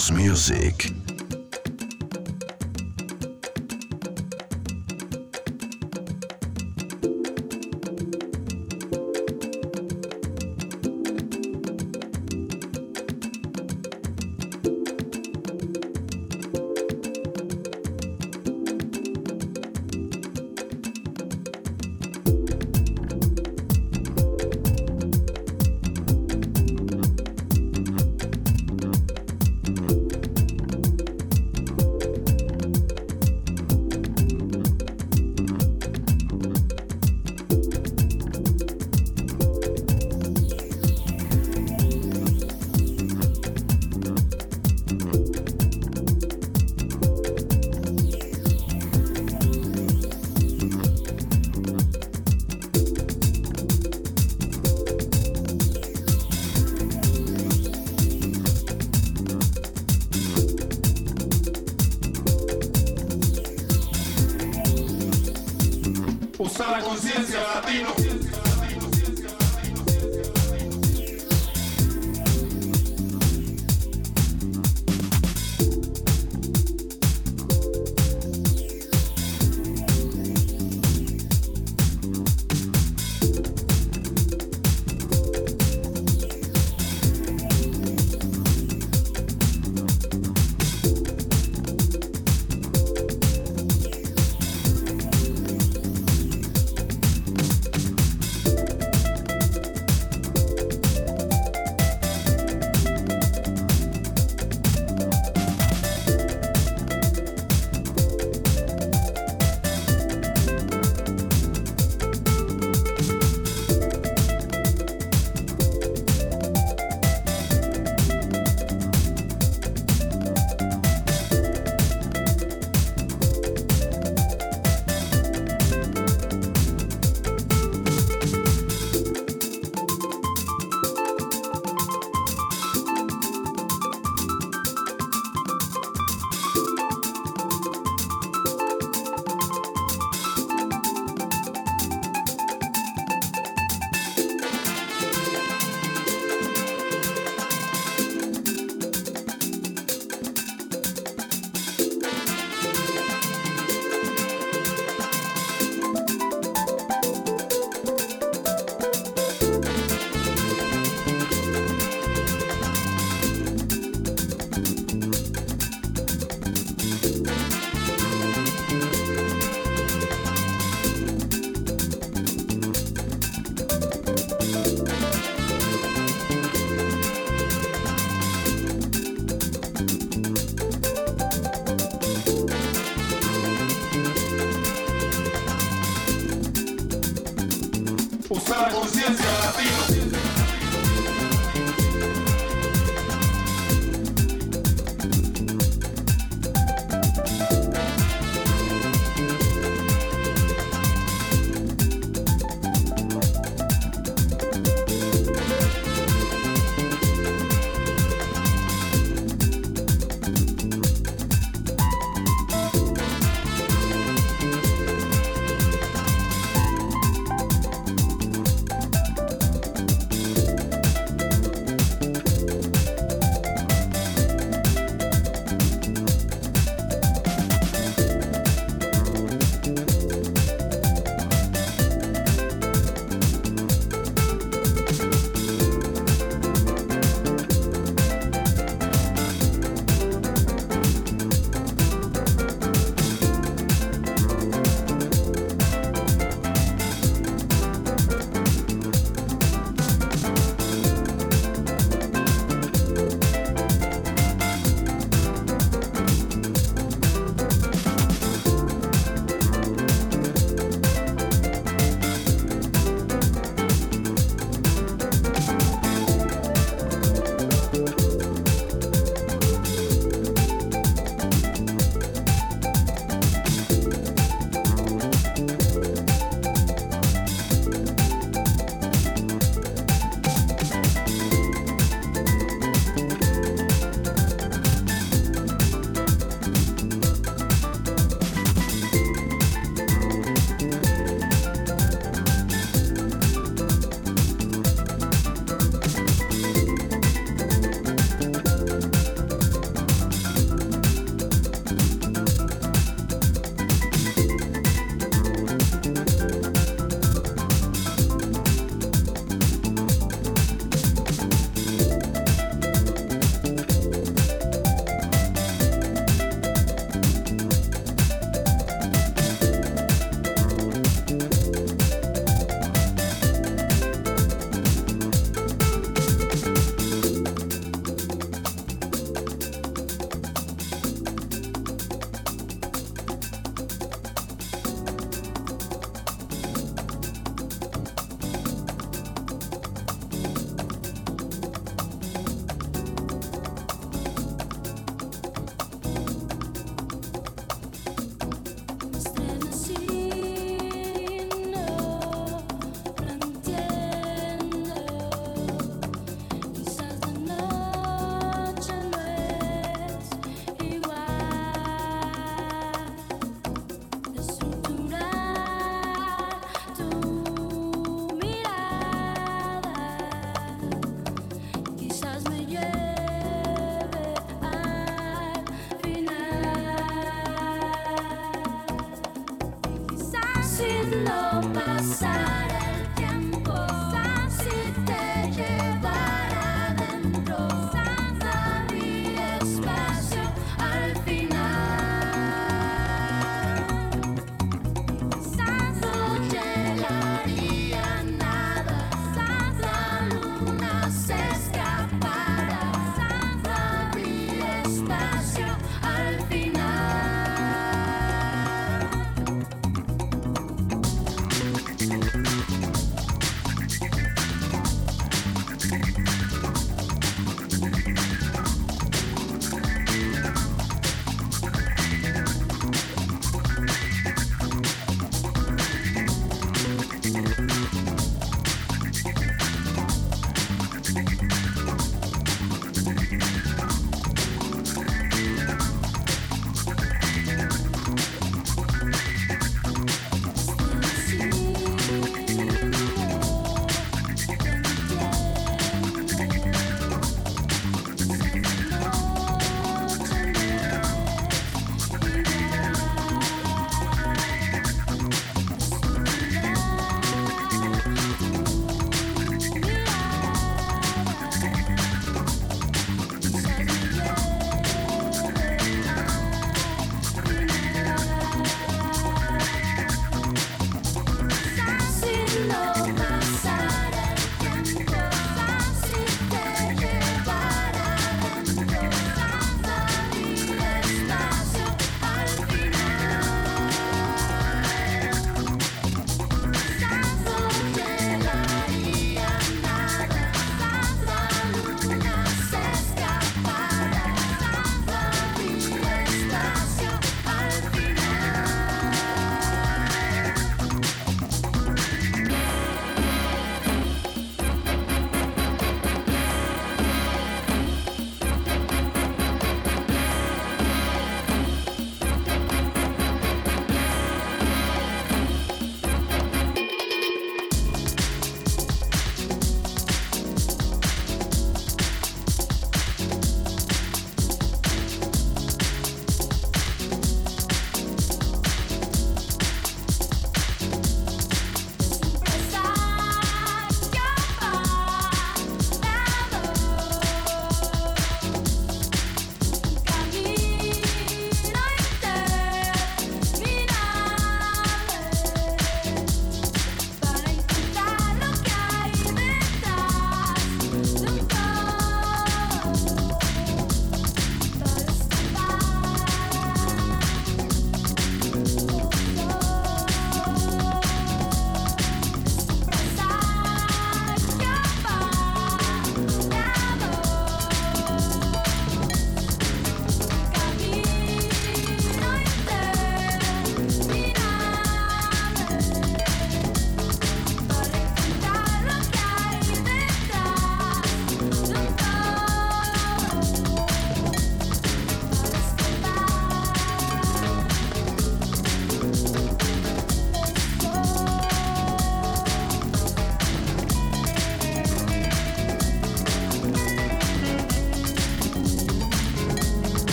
House Music.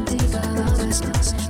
empty but all is lost.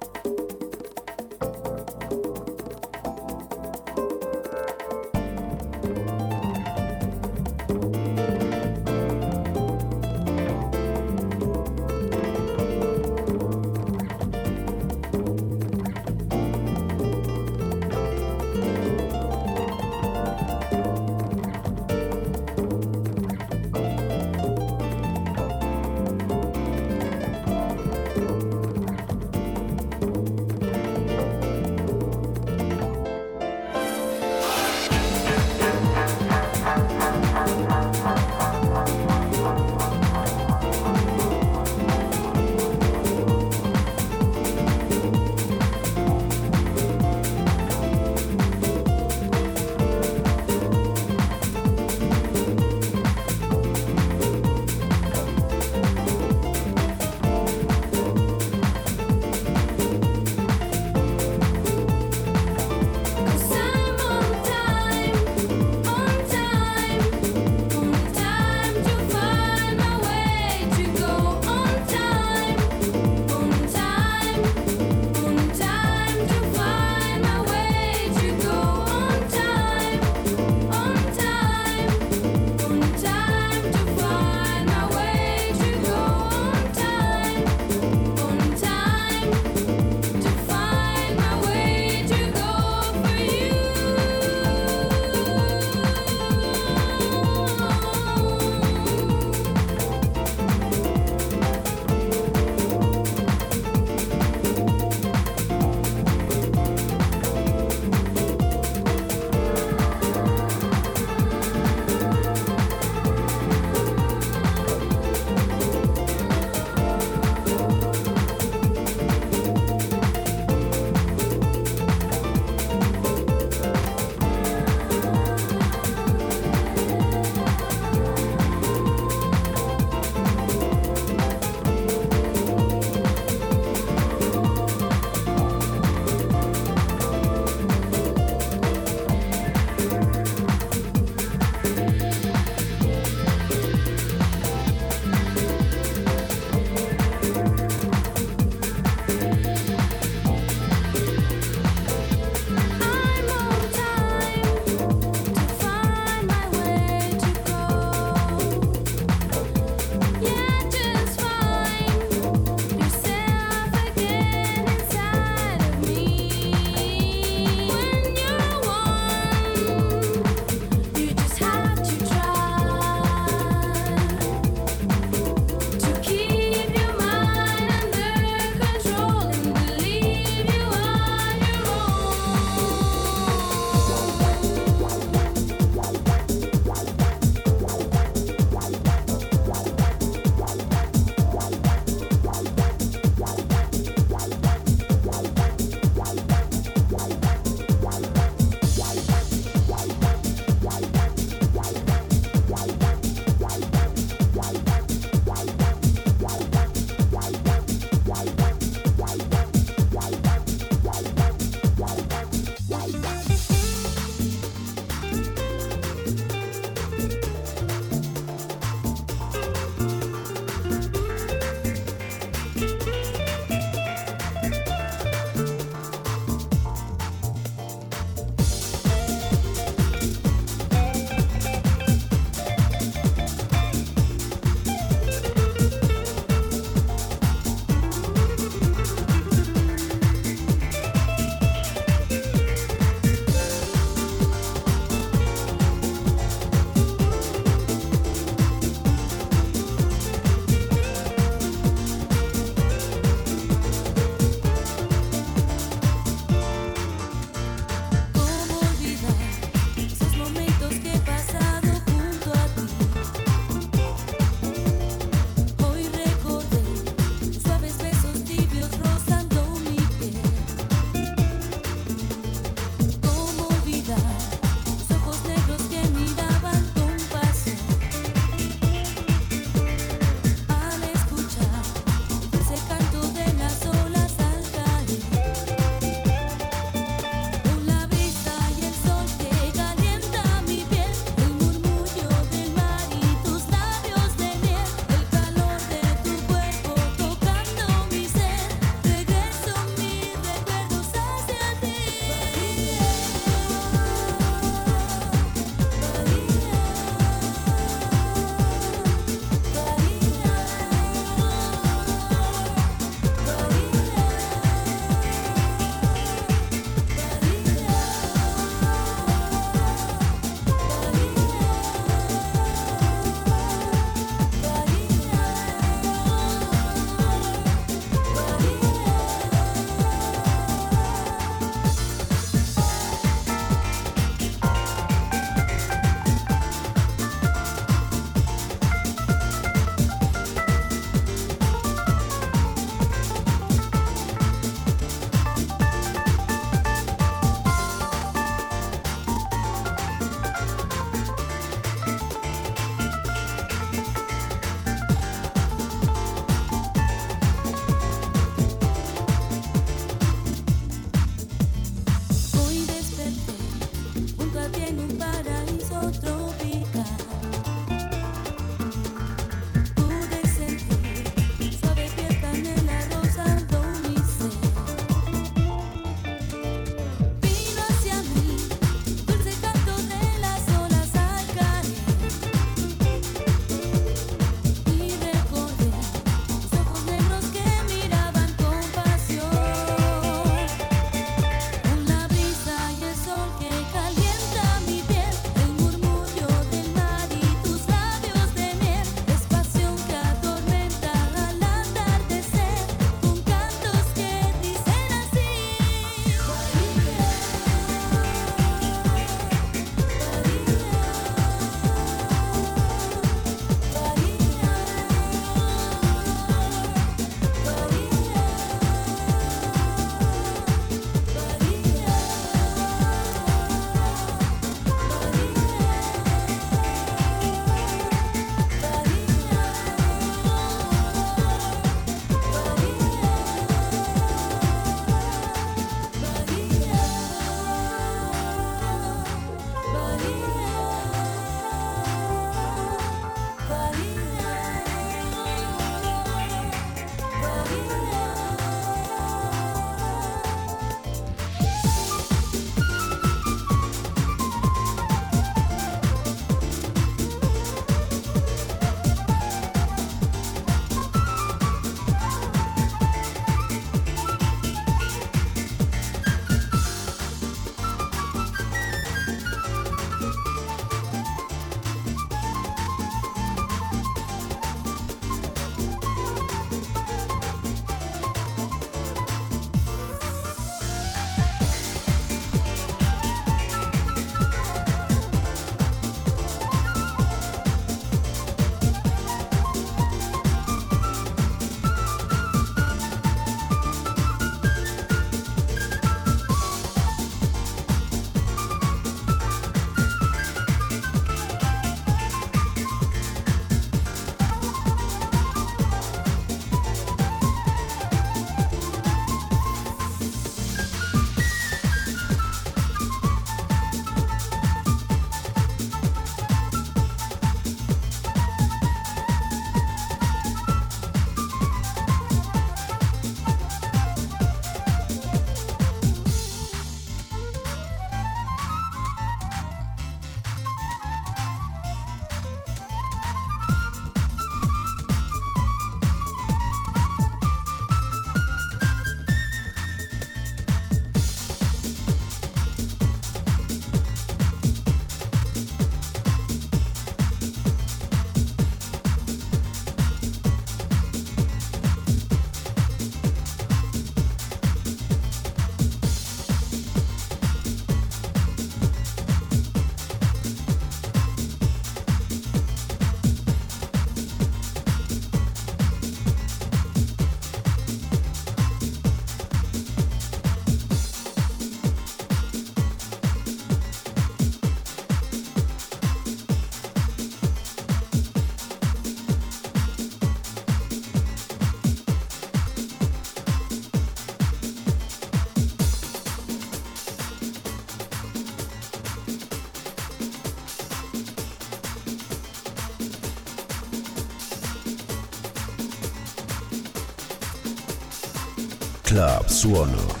Club Suono.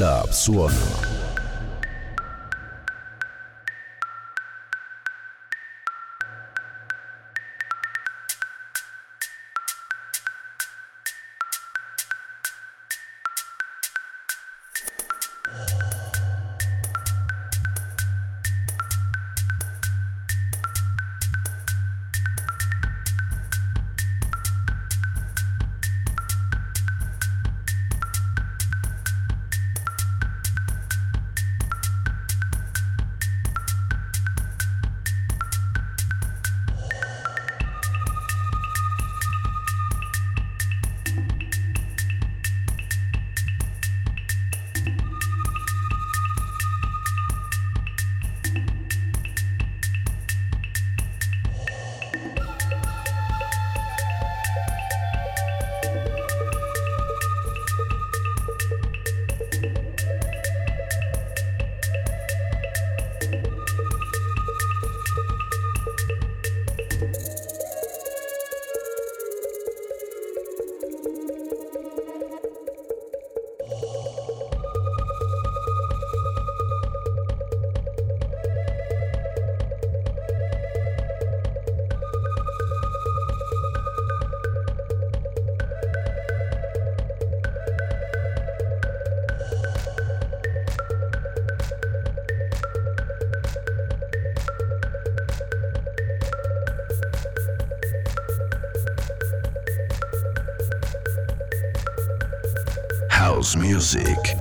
Club Suono. Music.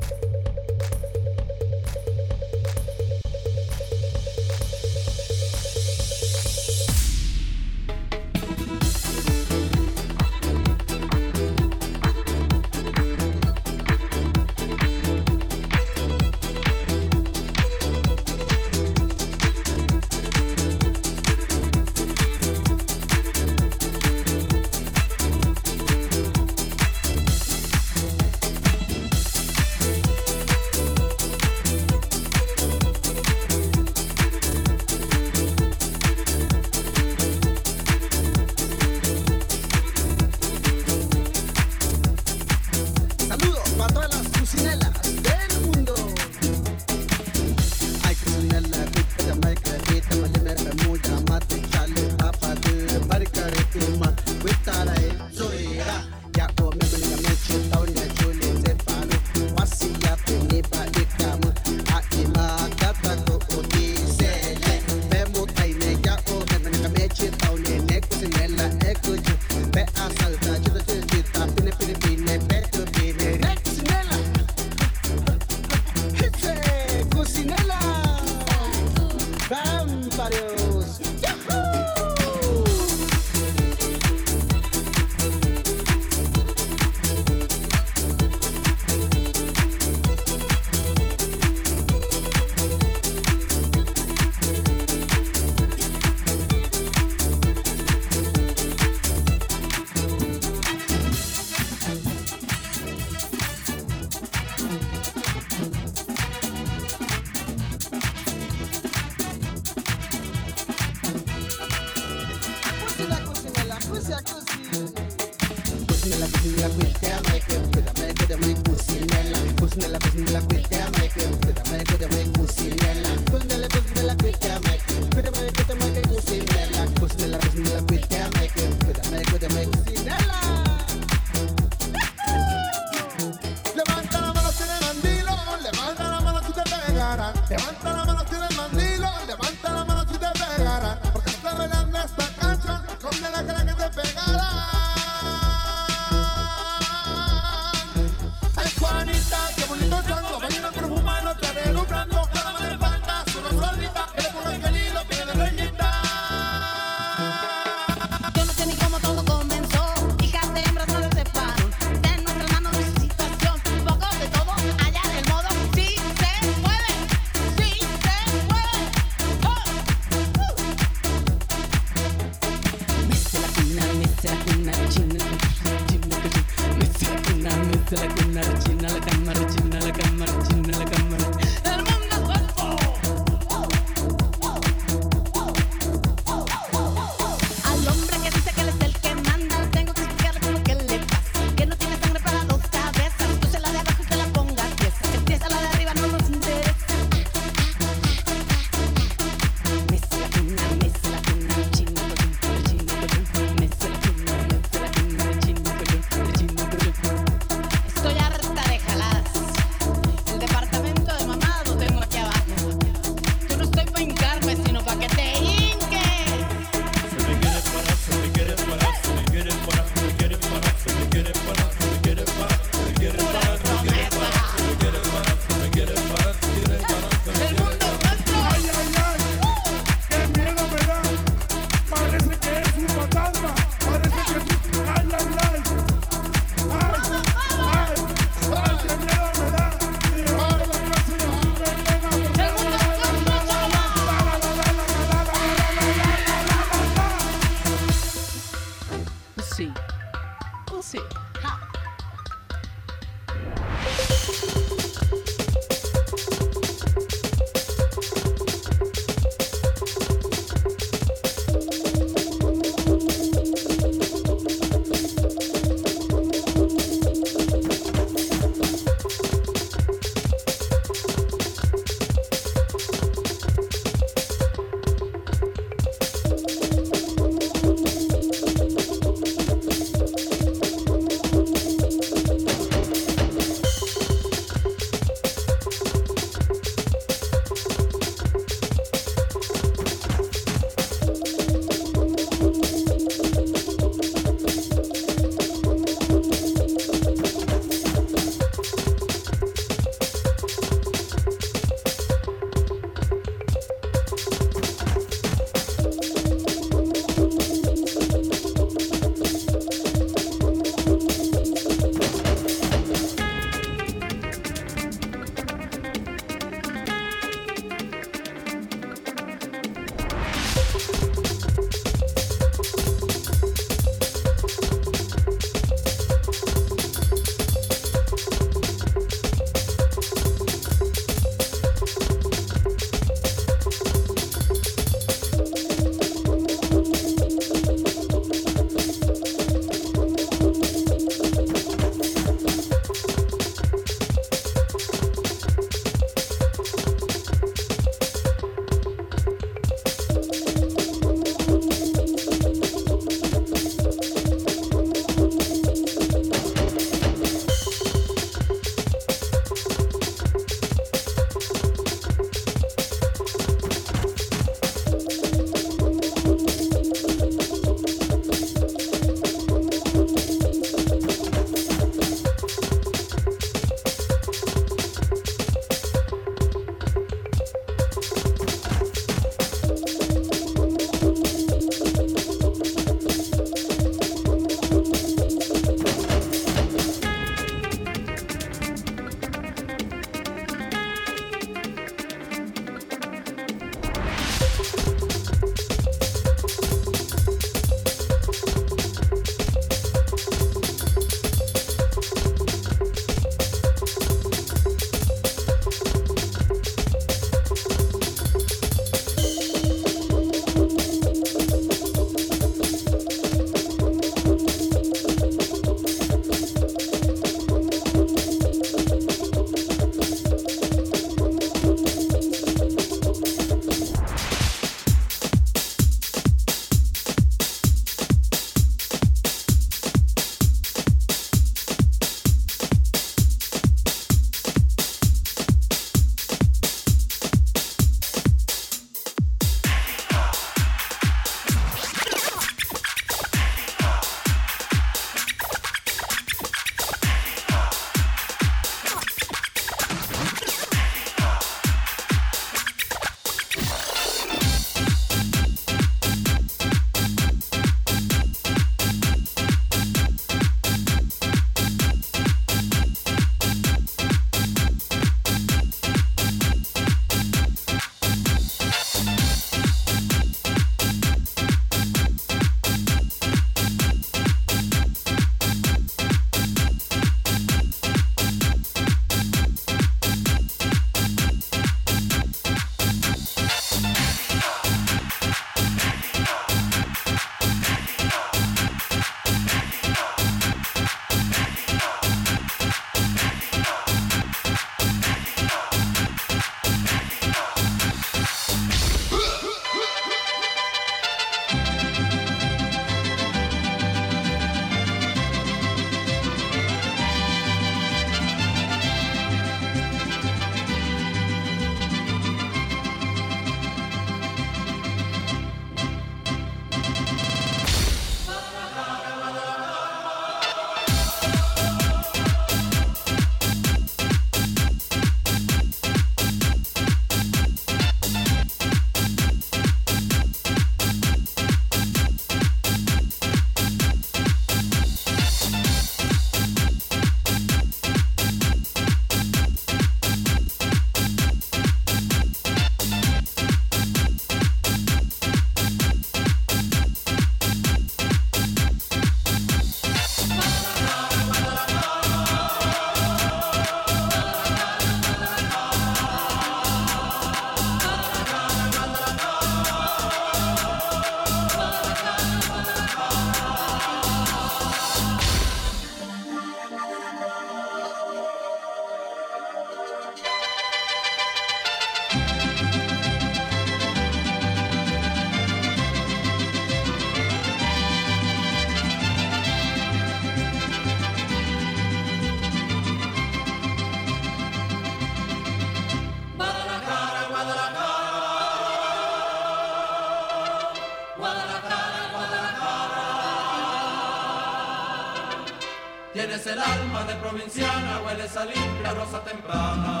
Provinciana, hueles a limpia rosa temprana.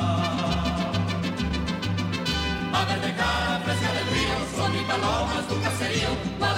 Ave de cara, fresca del río, son y palomas, tu caserío.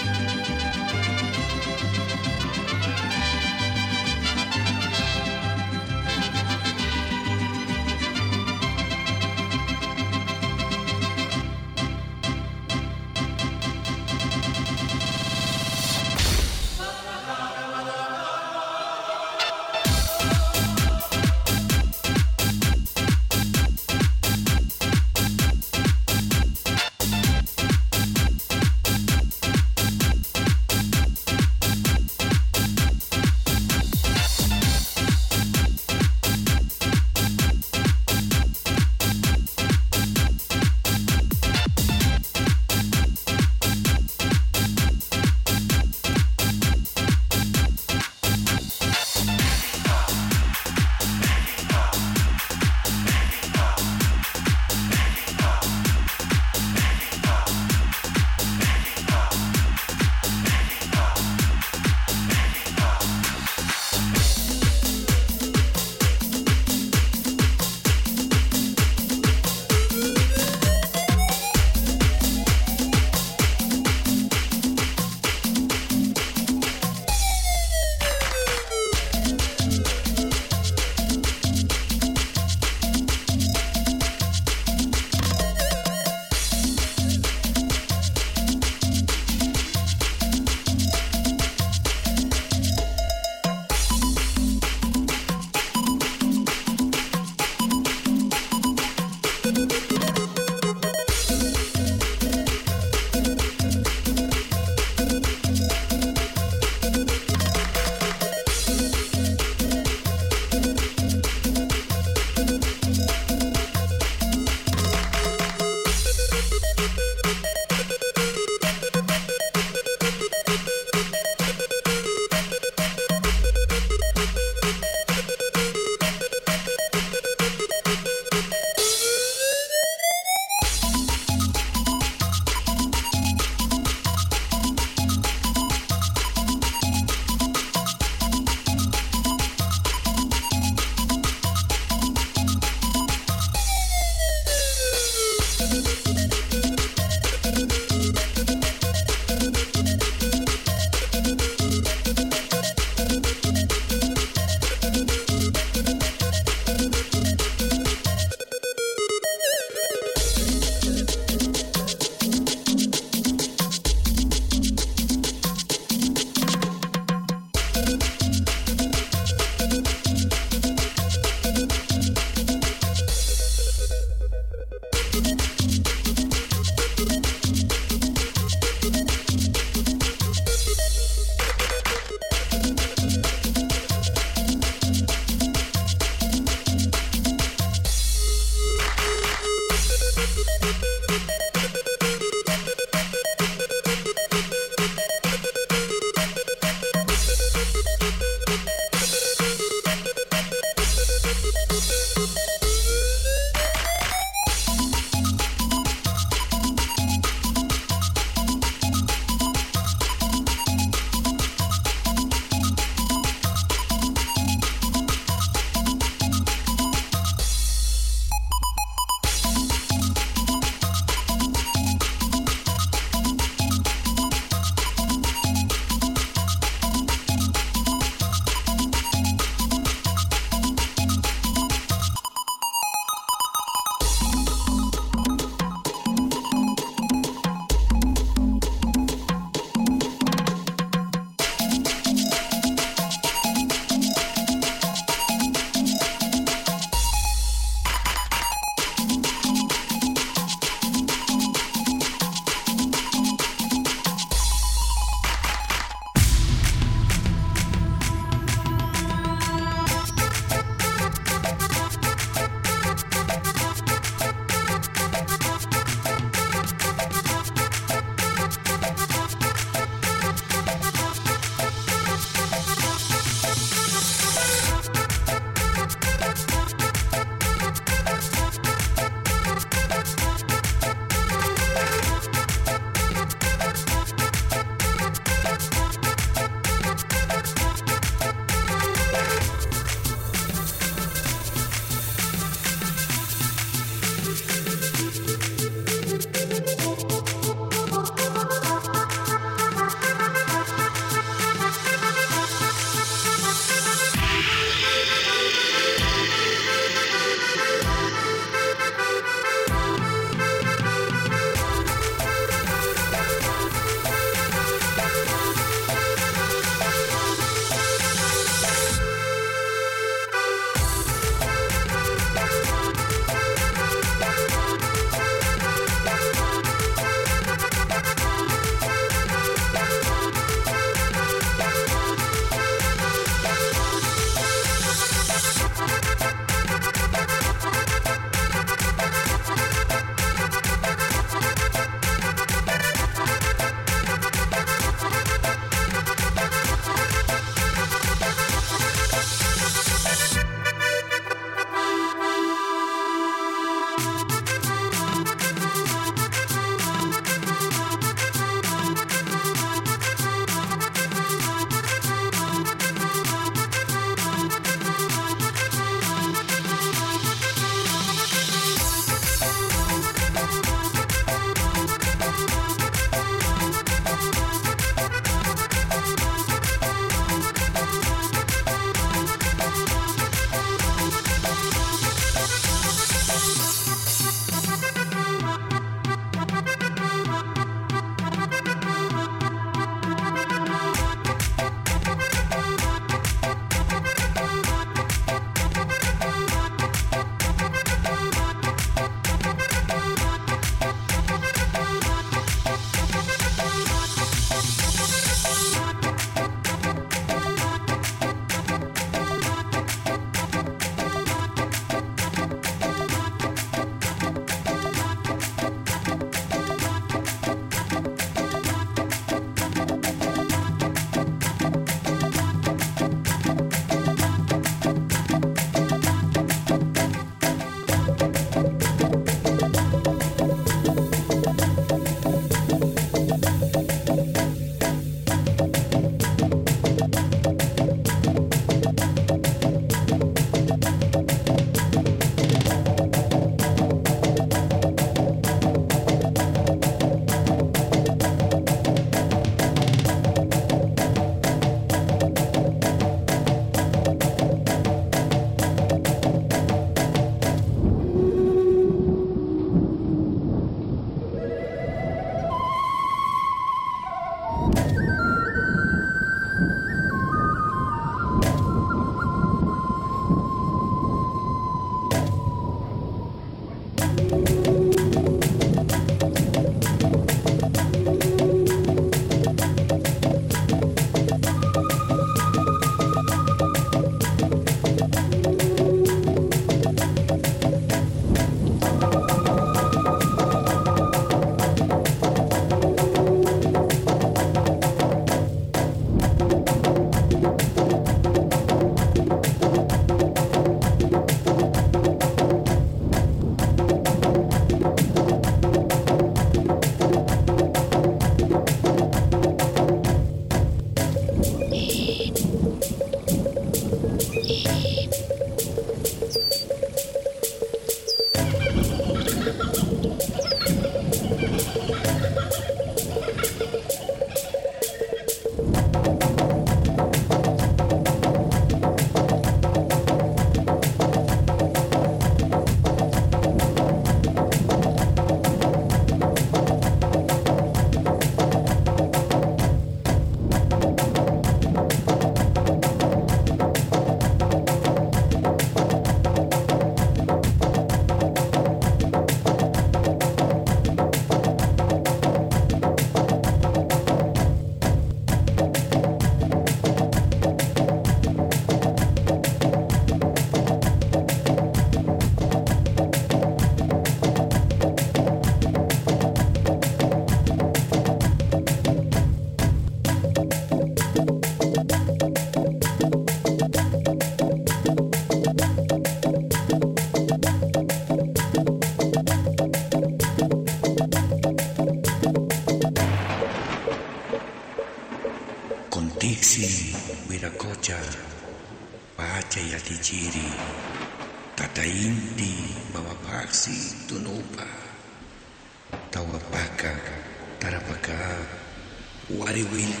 we win.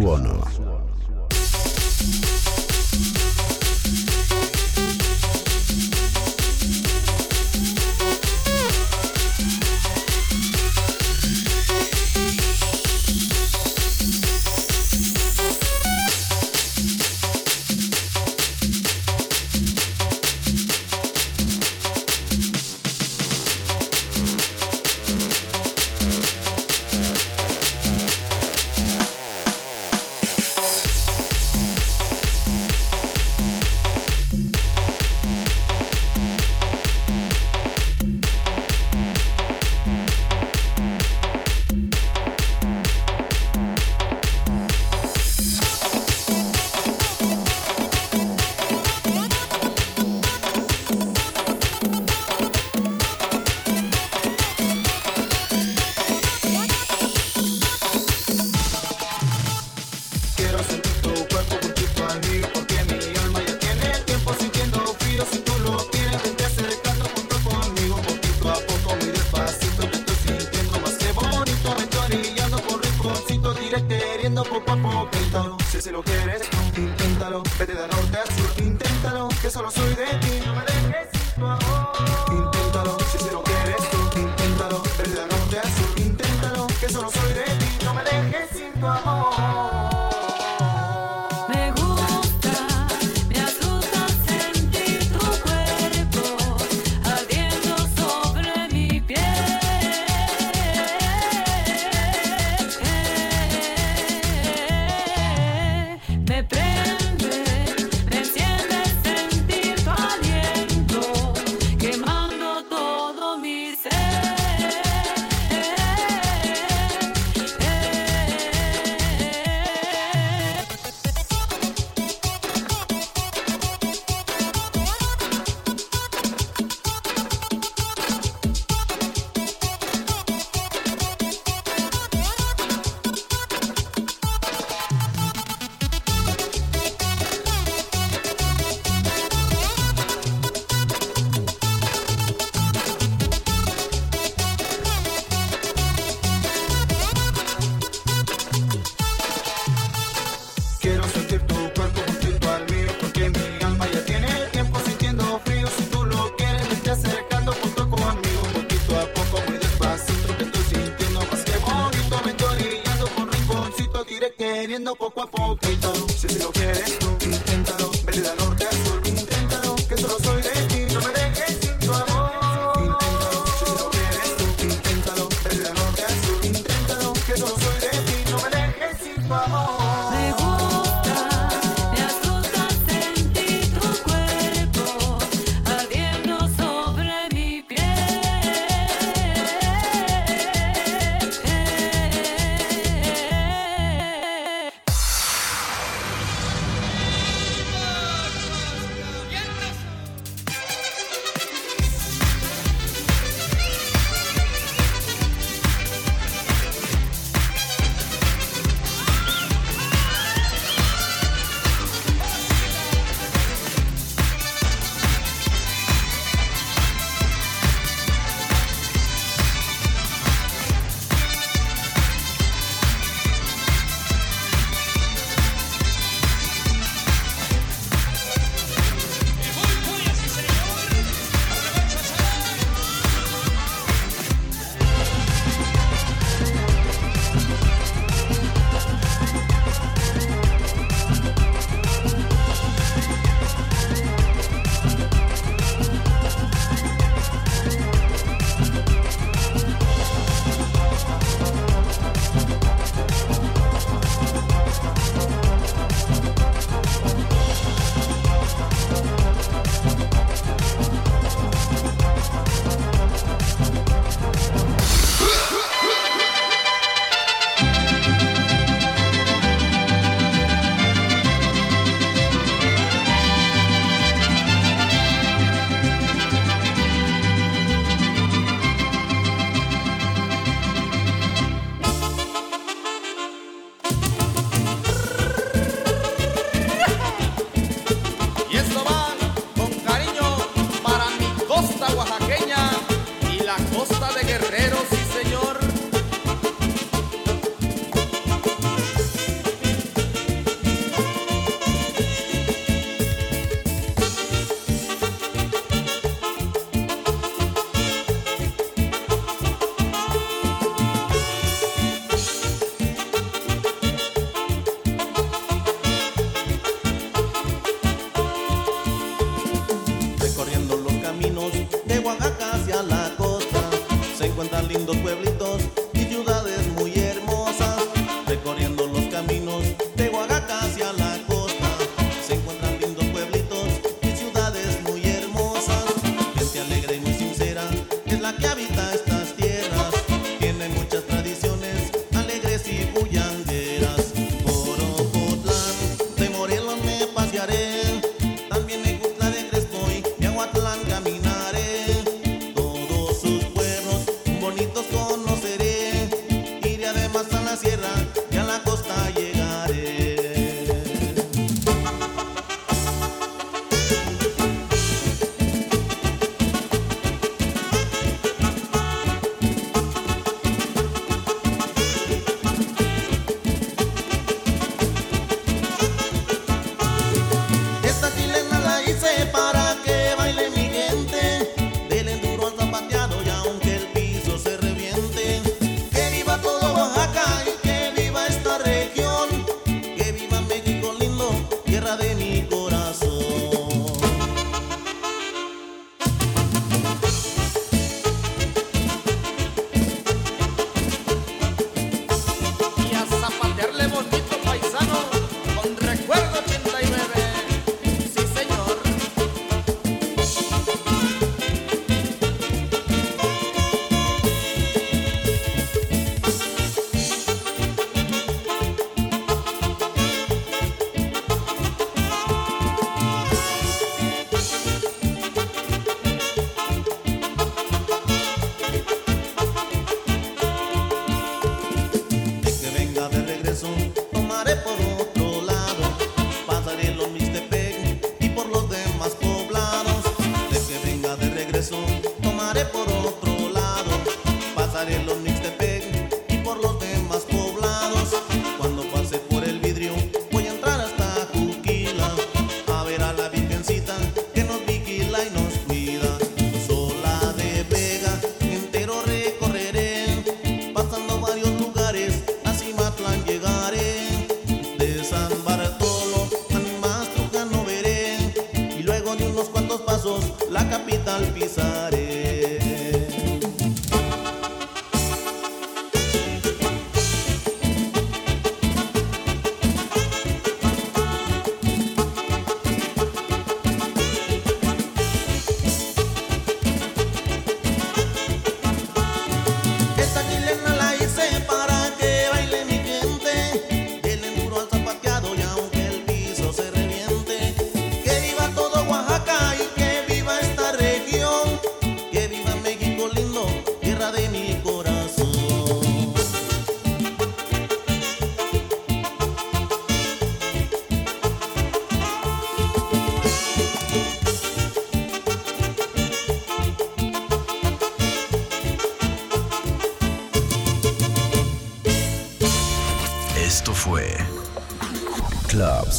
Club Suono.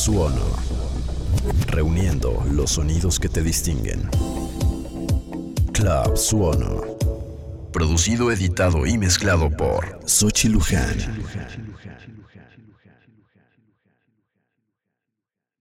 Suono, reuniendo los sonidos que te distinguen. Club Suono, producido, editado y mezclado por Sochi Luján.